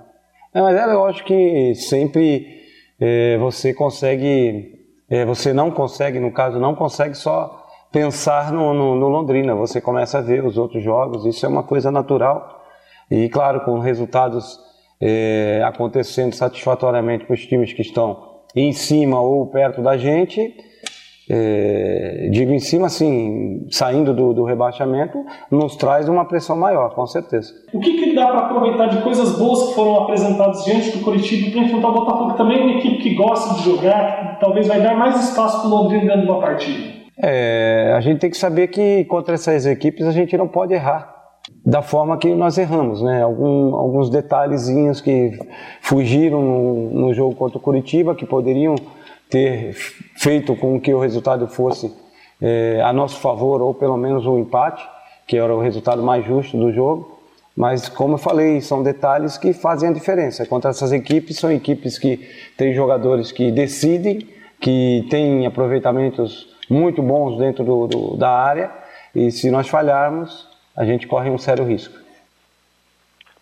Mas é lógico que sempre é, você consegue, é, você não consegue, no caso, não consegue só pensar no, no, no, Londrina, você começa a ver os outros jogos, isso é uma coisa natural. E claro, com resultados é, acontecendo satisfatoriamente para os times que estão em cima ou perto da gente, é, digo em cima, assim, saindo do, do, rebaixamento, nos traz uma pressão maior, com certeza. O que, que dá para aproveitar de coisas boas que foram apresentadas diante do Curitiba para enfrentar o Botafogo? Também é uma equipe que gosta de jogar, que talvez vai dar mais espaço para o Londrina dentro de uma partida. É, a gente tem que saber que contra essas equipes a gente não pode errar da forma que nós erramos, né? Algum, alguns detalhezinhos que fugiram no, no jogo contra o Curitiba que poderiam ter feito com que o resultado fosse é, a nosso favor ou pelo menos um empate, que era o resultado mais justo do jogo. Mas, como eu falei, são detalhes que fazem a diferença. Contra essas equipes, são equipes que têm jogadores que decidem, que têm aproveitamentos muito bons dentro do, do, da área, e se nós falharmos, a gente corre um sério risco.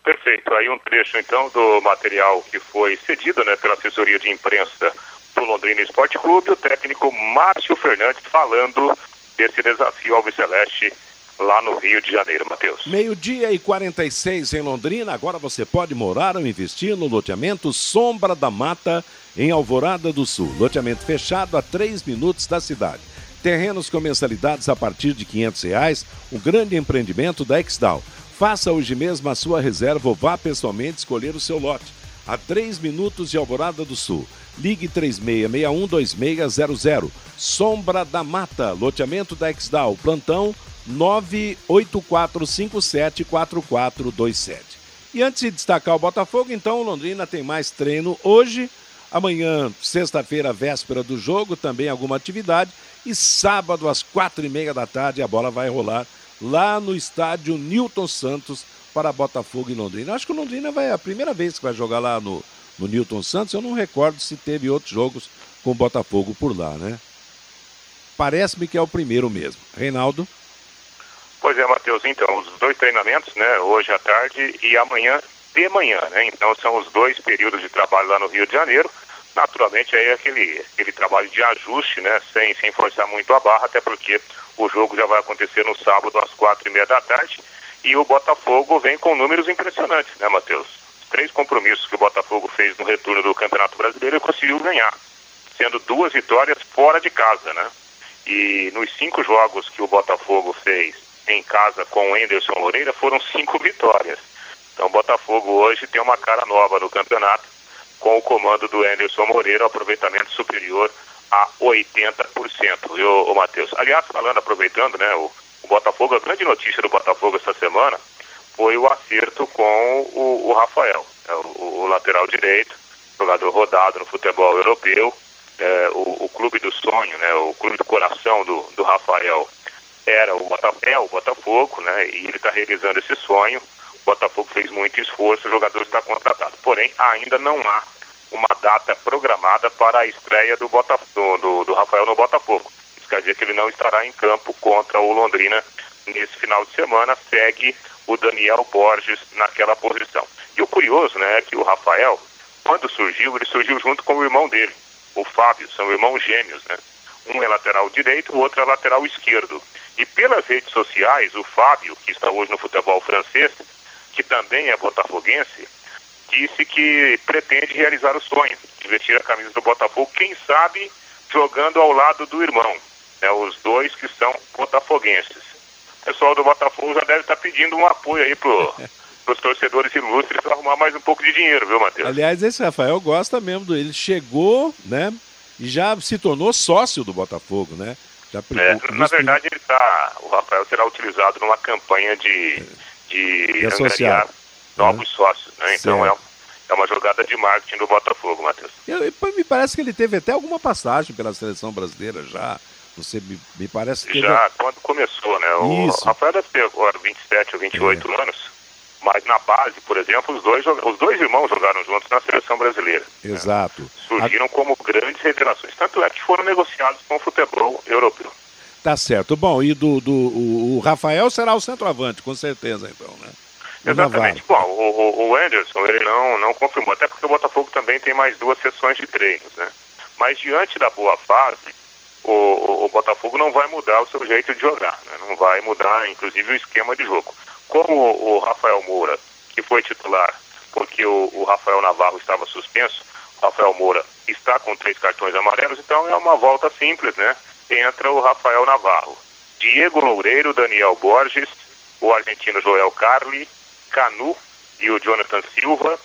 Perfeito. Aí um trecho, então, do material que foi cedido né, pela assessoria de imprensa do Londrina Esporte Clube, o técnico Márcio Fernandes falando desse desafio ao Celeste lá no Rio de Janeiro, Matheus. Meio-dia e 46 em Londrina. Agora você pode morar ou investir no loteamento Sombra da Mata, em Alvorada do Sul. Loteamento fechado a 3 minutos da cidade. Terrenos com mensalidades a partir de 500 reais, um grande empreendimento da Exdal. Faça hoje mesmo a sua reserva ou vá pessoalmente escolher o seu lote. A 3 minutos de Alvorada do Sul. Ligue 36612600. Sombra da Mata, loteamento da Exdal, plantão 984574427. E antes de destacar o Botafogo, então Londrina tem mais treino hoje. Amanhã, sexta-feira, véspera do jogo, também alguma atividade. E sábado, às quatro e meia da tarde, a bola vai rolar lá no estádio Newton Santos para Botafogo e Londrina. Acho que o Londrina vai a primeira vez que vai jogar lá no, no Newton Santos. Eu não recordo se teve outros jogos com o Botafogo por lá, né? Parece-me que é o primeiro mesmo. Reinaldo? Pois é, Matheus. Então, os dois treinamentos, né? Hoje à tarde e amanhã de manhã, né? Então, são os dois períodos de trabalho lá no Rio de Janeiro. Naturalmente, aí é aquele, aquele trabalho de ajuste, né? Sem, sem forçar muito a barra, até porque o jogo já vai acontecer no sábado às quatro e meia da tarde. E o Botafogo vem com números impressionantes, né, Matheus? três compromissos que o Botafogo fez no retorno do Campeonato Brasileiro, ele conseguiu ganhar, sendo duas vitórias fora de casa, né? E nos cinco jogos que o Botafogo fez em casa com o Enderson Moreira, foram cinco vitórias. Então o Botafogo hoje tem uma cara nova no campeonato, com o comando do Enderson Moreira, aproveitamento superior a 80%, viu, Matheus? Aliás, falando, aproveitando, né, o, o Botafogo, a grande notícia do Botafogo essa semana foi o acerto com o, o Rafael, é, o, o, lateral direito, jogador rodado no futebol europeu, é, o, o, clube do sonho, né, o clube do coração do, do Rafael era o Botafogo, o Botafogo, né, e ele está realizando esse sonho. O Botafogo fez muito esforço, o jogador está contratado. Porém, ainda não há uma data programada para a estreia do, Botafogo, do, do Rafael no Botafogo. Quer dizer que ele não estará em campo contra o Londrina nesse final de semana. Segue o Daniel Borges naquela posição. E o curioso né, é que o Rafael, quando surgiu, ele surgiu junto com o irmão dele, o Fábio, são irmãos gêmeos, né? Um é lateral direito, o outro é lateral esquerdo. E pelas redes sociais, o Fábio, que está hoje no futebol francês, que também é botafoguense, disse que pretende realizar o sonho de vestir a camisa do Botafogo, quem sabe jogando ao lado do irmão, né, os dois que são botafoguenses. O pessoal do Botafogo já deve estar pedindo um apoio aí pro os torcedores ilustres para arrumar mais um pouco de dinheiro, viu, Matheus? Aliás, esse Rafael gosta mesmo do ele chegou, né, e já se tornou sócio do Botafogo, né? Já é, na verdade, ele tá, o Rafael será utilizado numa campanha de, de, de associar novos né? sócios, né? Então é, é uma jogada de marketing do Botafogo, Matheus. Eu, me parece que ele teve até alguma passagem pela seleção brasileira já. Você me, me parece que. Já, quando começou, né? O Isso. Rafael deve ter agora 27 ou 28 é. anos. Mas na base, por exemplo, os dois, os dois irmãos jogaram juntos na seleção brasileira. Exato. Né? Surgiram A... como grandes revelações. Tanto é que foram negociados com o futebol europeu. Tá certo. Bom, e do, do o, o Rafael será o centroavante, com certeza, então, né? Exatamente. Bom, o, o Anderson, ele não, não confirmou, até porque o Botafogo também tem mais duas sessões de treinos, né? Mas diante da boa fase, o, o, Botafogo não vai mudar o seu jeito de jogar, né? não vai mudar, inclusive, o esquema de jogo. Como o, Rafael Moura, que foi titular, porque o, o Rafael Navarro estava suspenso, o Rafael Moura está com três cartões amarelos, então é uma volta simples, né? Entra o Rafael Navarro. Diego Loureiro, Daniel Borges, o argentino Joel Carli, Canu e o Jonathan Silva,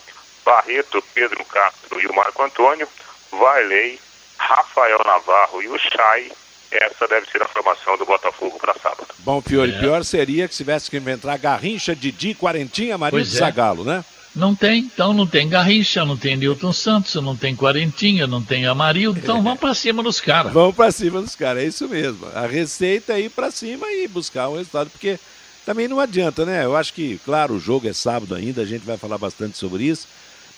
Barreto, Pedro Castro e o Marco Antônio, Varley, Rafael Navarro e o Chay. Essa deve ser a formação do Botafogo para sábado. Bom, pior, é. pior seria que se tivesse que inventar Garrincha, Didi, Quarentinha, Marinho e é. Zagalo, né? Não tem, então não tem Garrincha, não tem Newton Santos, não tem Quarentinha, não tem Amarildo, então é. vamos para cima dos caras. Vamos para cima dos caras, é isso mesmo. A receita é ir para cima e buscar um resultado, porque também não adianta, né? Eu acho que, claro, o jogo é sábado ainda, a gente vai falar bastante sobre isso.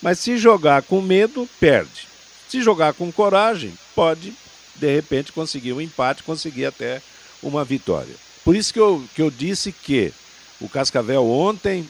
Mas se jogar com medo, perde. Se jogar com coragem, pode, de repente, conseguir um empate, conseguir até uma vitória. Por isso que eu, que eu disse que o Cascavel ontem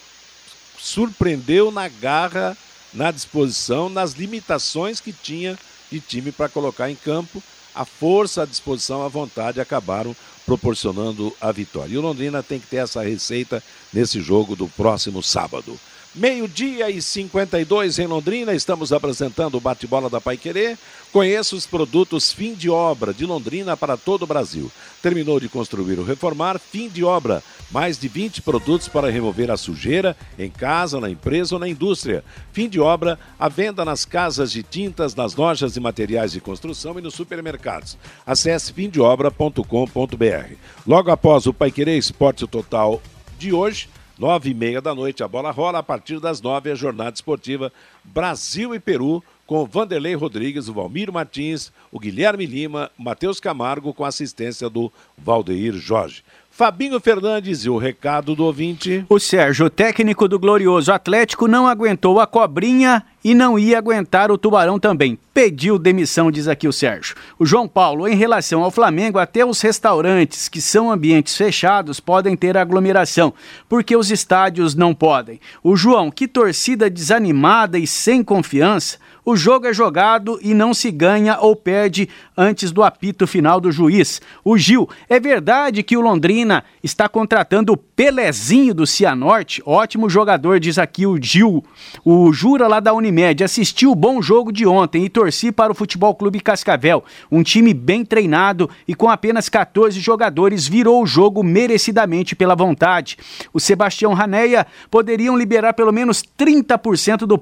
surpreendeu na garra, na disposição, nas limitações que tinha de time para colocar em campo. A força, a disposição, a vontade acabaram proporcionando a vitória. E o Londrina tem que ter essa receita nesse jogo do próximo sábado. Meio-dia e 52 em Londrina, estamos apresentando o bate-bola da Pai Querer. Conheça os produtos fim de obra de Londrina para todo o Brasil. Terminou de construir ou reformar, fim de obra. Mais de 20 produtos para remover a sujeira em casa, na empresa ou na indústria. Fim de obra, a venda nas casas de tintas, nas lojas de materiais de construção e nos supermercados. Acesse fimdeobra.com.br. Logo após o Pai Querer Esporte Total de hoje, Nove e meia da noite, a bola rola. A partir das nove, a jornada esportiva Brasil e Peru, com Vanderlei Rodrigues, o Valmir Martins, o Guilherme Lima, o Matheus Camargo, com assistência do Valdeir Jorge. Fabinho Fernandes e o recado do ouvinte. O Sérgio, técnico do glorioso Atlético, não aguentou a cobrinha e não ia aguentar o tubarão também. Pediu demissão, diz aqui o Sérgio. O João Paulo, em relação ao Flamengo, até os restaurantes que são ambientes fechados podem ter aglomeração, porque os estádios não podem. O João, que torcida desanimada e sem confiança. O jogo é jogado e não se ganha ou perde antes do apito final do juiz. O Gil, é verdade que o Londrina está contratando o Pelezinho do Cianorte? Ótimo jogador, diz aqui o Gil. O Jura lá da Unimed assistiu o bom jogo de ontem e torci para o Futebol Clube Cascavel. Um time bem treinado e com apenas 14 jogadores virou o jogo merecidamente pela vontade. O Sebastião Raneia poderiam liberar pelo menos 30% do,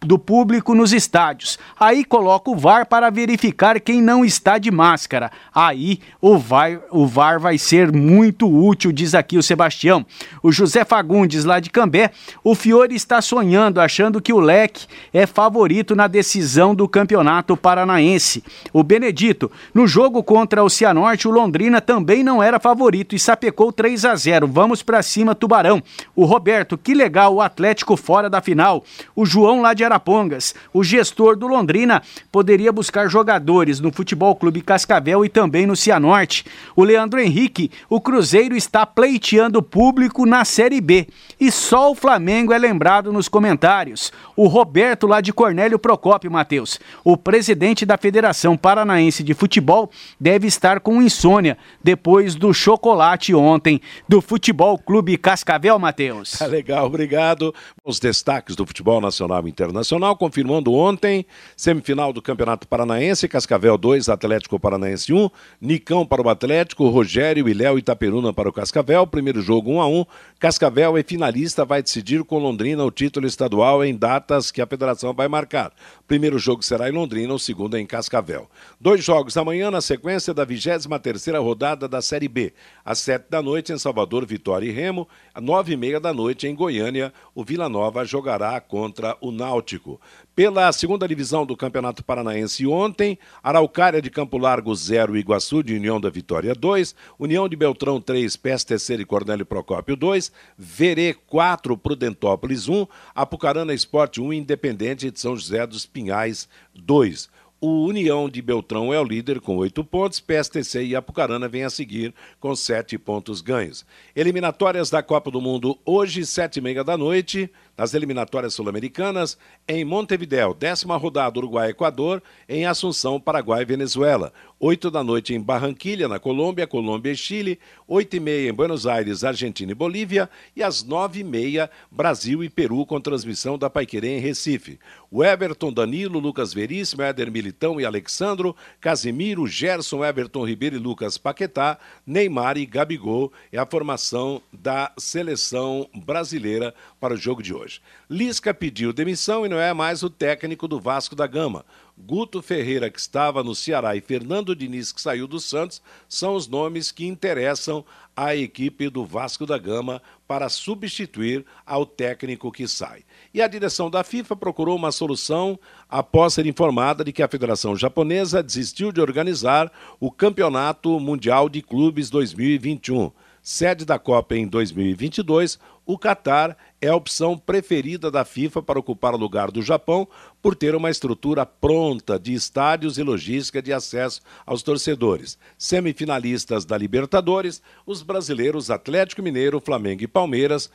do público nos estádios. Aí coloca o VAR para verificar quem não está de máscara. Aí o VAR, o VAR vai ser muito útil, diz aqui o Sebastião. O José Fagundes, lá de Cambé, o Fiore está sonhando, achando que o Leque é favorito na decisão do campeonato paranaense. O Benedito, no jogo contra o Cianorte, o Londrina também não era favorito e sapecou 3 a 0. Vamos para cima, Tubarão. O Roberto, que legal, o Atlético fora da final. O João lá de Arapongas, o gestor do Londrina, poderia buscar jogadores no Futebol Clube Cascavel e também no Cianorte. O Leandro Henrique, o Cruzeiro está pleiteando público na Série B. E só o Flamengo é lembrado nos comentários. O Roberto lá de Cornélio Procópio, Matheus, o presidente da Federação Paranaense de Futebol, deve estar com insônia depois do chocolate ontem do Futebol Clube Cascavel, Matheus. Tá legal, obrigado. Os destaques do futebol nacional e internacional, confirmando ontem, semifinal do Campeonato Paranaense, Cascavel 2, Atlético Paranaense 1, Nicão para o Atlético, Rogério e Léo Itaperuna para o Cascavel, primeiro jogo 1 a 1. Cascavel é finalista, vai decidir com Londrina o título estadual em datas que a federação vai marcar. Primeiro jogo será em Londrina, o segundo é em Cascavel. Dois jogos amanhã na sequência da 23 terceira rodada da Série B. Às sete da noite em Salvador, Vitória e Remo. Às nove e meia da noite em Goiânia, o Vila Nova jogará contra o Náutico. Pela segunda divisão do Campeonato Paranaense ontem, Araucária de Campo Largo 0, Iguaçu de União da Vitória 2, União de Beltrão 3, PSTC e Cornélio Procópio 2, Verê 4, Prudentópolis 1, Apucarana Esporte 1, Independente de São José dos Pinhais 2. O União de Beltrão é o líder com oito pontos, PSTC e Apucarana vem a seguir com sete pontos ganhos. Eliminatórias da Copa do Mundo hoje, sete e meia da noite nas eliminatórias sul-americanas, em Montevidéu, décima rodada Uruguai-Equador, em Assunção, Paraguai e Venezuela. Oito da noite em Barranquilha, na Colômbia, Colômbia e Chile. Oito e meia em Buenos Aires, Argentina e Bolívia. E às nove e meia, Brasil e Peru, com transmissão da Paiquerê em Recife. O Everton, Danilo, Lucas Veríssimo, Éder Militão e Alexandro, Casimiro, Gerson, Everton Ribeiro e Lucas Paquetá, Neymar e Gabigol é a formação da seleção brasileira para o jogo de hoje. Lisca pediu demissão e não é mais o técnico do Vasco da Gama. Guto Ferreira, que estava no Ceará, e Fernando Diniz, que saiu do Santos, são os nomes que interessam à equipe do Vasco da Gama para substituir ao técnico que sai. E a direção da FIFA procurou uma solução após ser informada de que a Federação Japonesa desistiu de organizar o Campeonato Mundial de Clubes 2021. Sede da Copa em 2022, o Catar é a opção preferida da FIFA para ocupar o lugar do Japão por ter uma estrutura pronta de estádios e logística de acesso aos torcedores. Semifinalistas da Libertadores, os brasileiros Atlético Mineiro, Flamengo e Palmeiras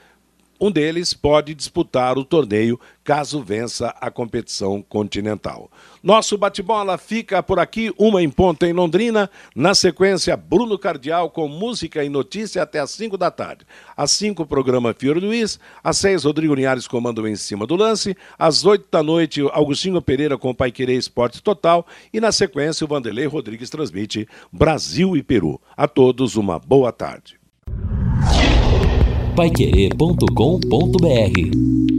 um deles pode disputar o torneio caso vença a competição continental. Nosso bate-bola fica por aqui, uma em ponta em Londrina. Na sequência, Bruno Cardial com música e notícia até às 5 da tarde. Às 5, o programa Fiore Luiz. Às 6, Rodrigo Linhares comando em cima do lance. Às 8 da noite, Augustinho Pereira com Pai Querer Esporte Total. E na sequência, o Vanderlei Rodrigues transmite Brasil e Peru. A todos, uma boa tarde paiquerê.com.br